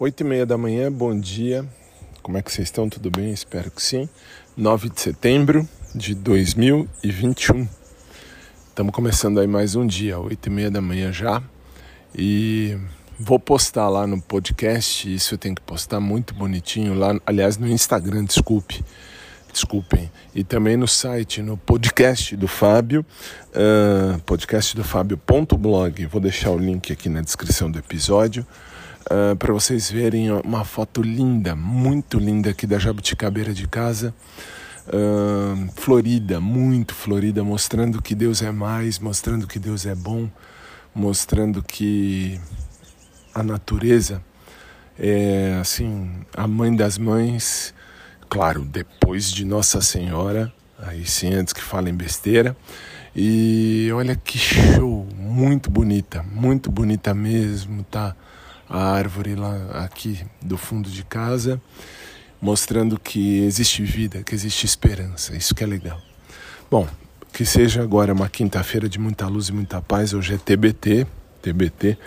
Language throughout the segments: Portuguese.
Oito e meia da manhã, bom dia. Como é que vocês estão? Tudo bem? Espero que sim. 9 de setembro de 2021. Estamos começando aí mais um dia, oito e meia da manhã já. E vou postar lá no podcast, isso eu tenho que postar muito bonitinho lá, aliás, no Instagram, desculpe. Desculpem. E também no site, no podcast do Fábio, uh. Vou deixar o link aqui na descrição do episódio uh, para vocês verem uma foto linda, muito linda aqui da jabuticabeira de casa. Uh, florida, muito florida, mostrando que Deus é mais, mostrando que Deus é bom, mostrando que a natureza é assim a mãe das mães, claro, depois de Nossa Senhora, aí sim antes que falem besteira. E olha que show, muito bonita, muito bonita mesmo, tá? A árvore lá aqui do fundo de casa, mostrando que existe vida, que existe esperança. Isso que é legal. Bom, que seja agora uma quinta-feira de muita luz e muita paz. Hoje é TBT, TBT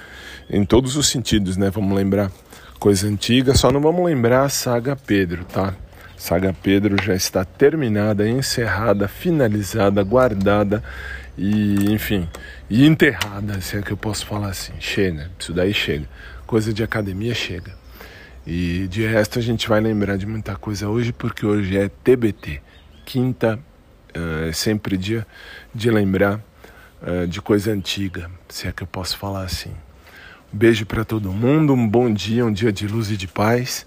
em todos os sentidos, né? Vamos lembrar coisa antiga, só não vamos lembrar a saga Pedro, tá? Saga Pedro já está terminada, encerrada, finalizada, guardada e, enfim, e enterrada, se é que eu posso falar assim. Chega, isso daí chega coisa de academia chega. E de resto a gente vai lembrar de muita coisa hoje, porque hoje é TBT, quinta, é sempre dia de lembrar uh, de coisa antiga, se é que eu posso falar assim. Um beijo para todo mundo, um bom dia, um dia de luz e de paz.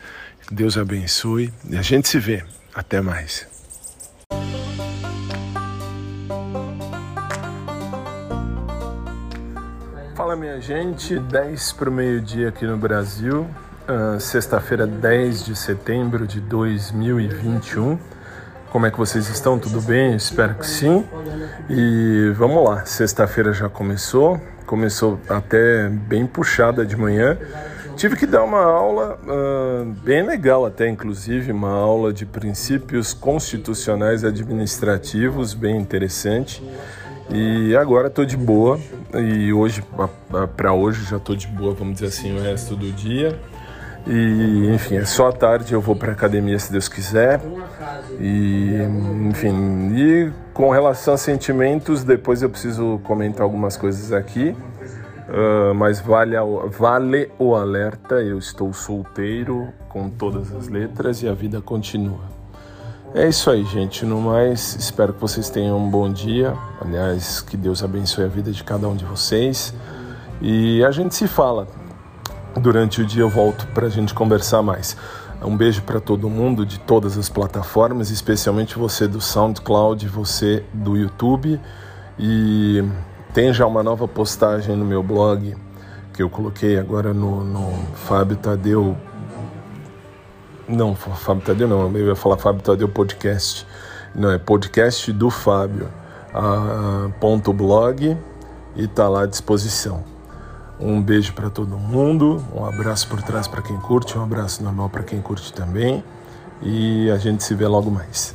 Deus abençoe e a gente se vê. Até mais. Fala minha gente, 10 para o meio-dia aqui no Brasil, uh, sexta-feira 10 de setembro de 2021. Como é que vocês estão? Tudo bem? Espero que sim. E vamos lá, sexta-feira já começou, começou até bem puxada de manhã. Tive que dar uma aula uh, bem legal, até inclusive, uma aula de princípios constitucionais administrativos, bem interessante. E agora estou de boa. E hoje, para hoje, já estou de boa, vamos dizer assim, o resto do dia. E, enfim, é só à tarde eu vou para academia se Deus quiser. E, enfim, e com relação a sentimentos, depois eu preciso comentar algumas coisas aqui. Uh, mas vale, a, vale o alerta: eu estou solteiro com todas as letras e a vida continua. É isso aí, gente. No mais, espero que vocês tenham um bom dia. Aliás, que Deus abençoe a vida de cada um de vocês. E a gente se fala. Durante o dia eu volto para a gente conversar mais. Um beijo para todo mundo de todas as plataformas, especialmente você do SoundCloud, você do YouTube. E tem já uma nova postagem no meu blog que eu coloquei agora no, no Fábio Tadeu não, Fábio Tadeu não, eu ia falar Fábio Tadeu Podcast. Não, é podcast do Fábio. A, ponto blog e tá lá à disposição. Um beijo para todo mundo, um abraço por trás para quem curte, um abraço normal para quem curte também. E a gente se vê logo mais.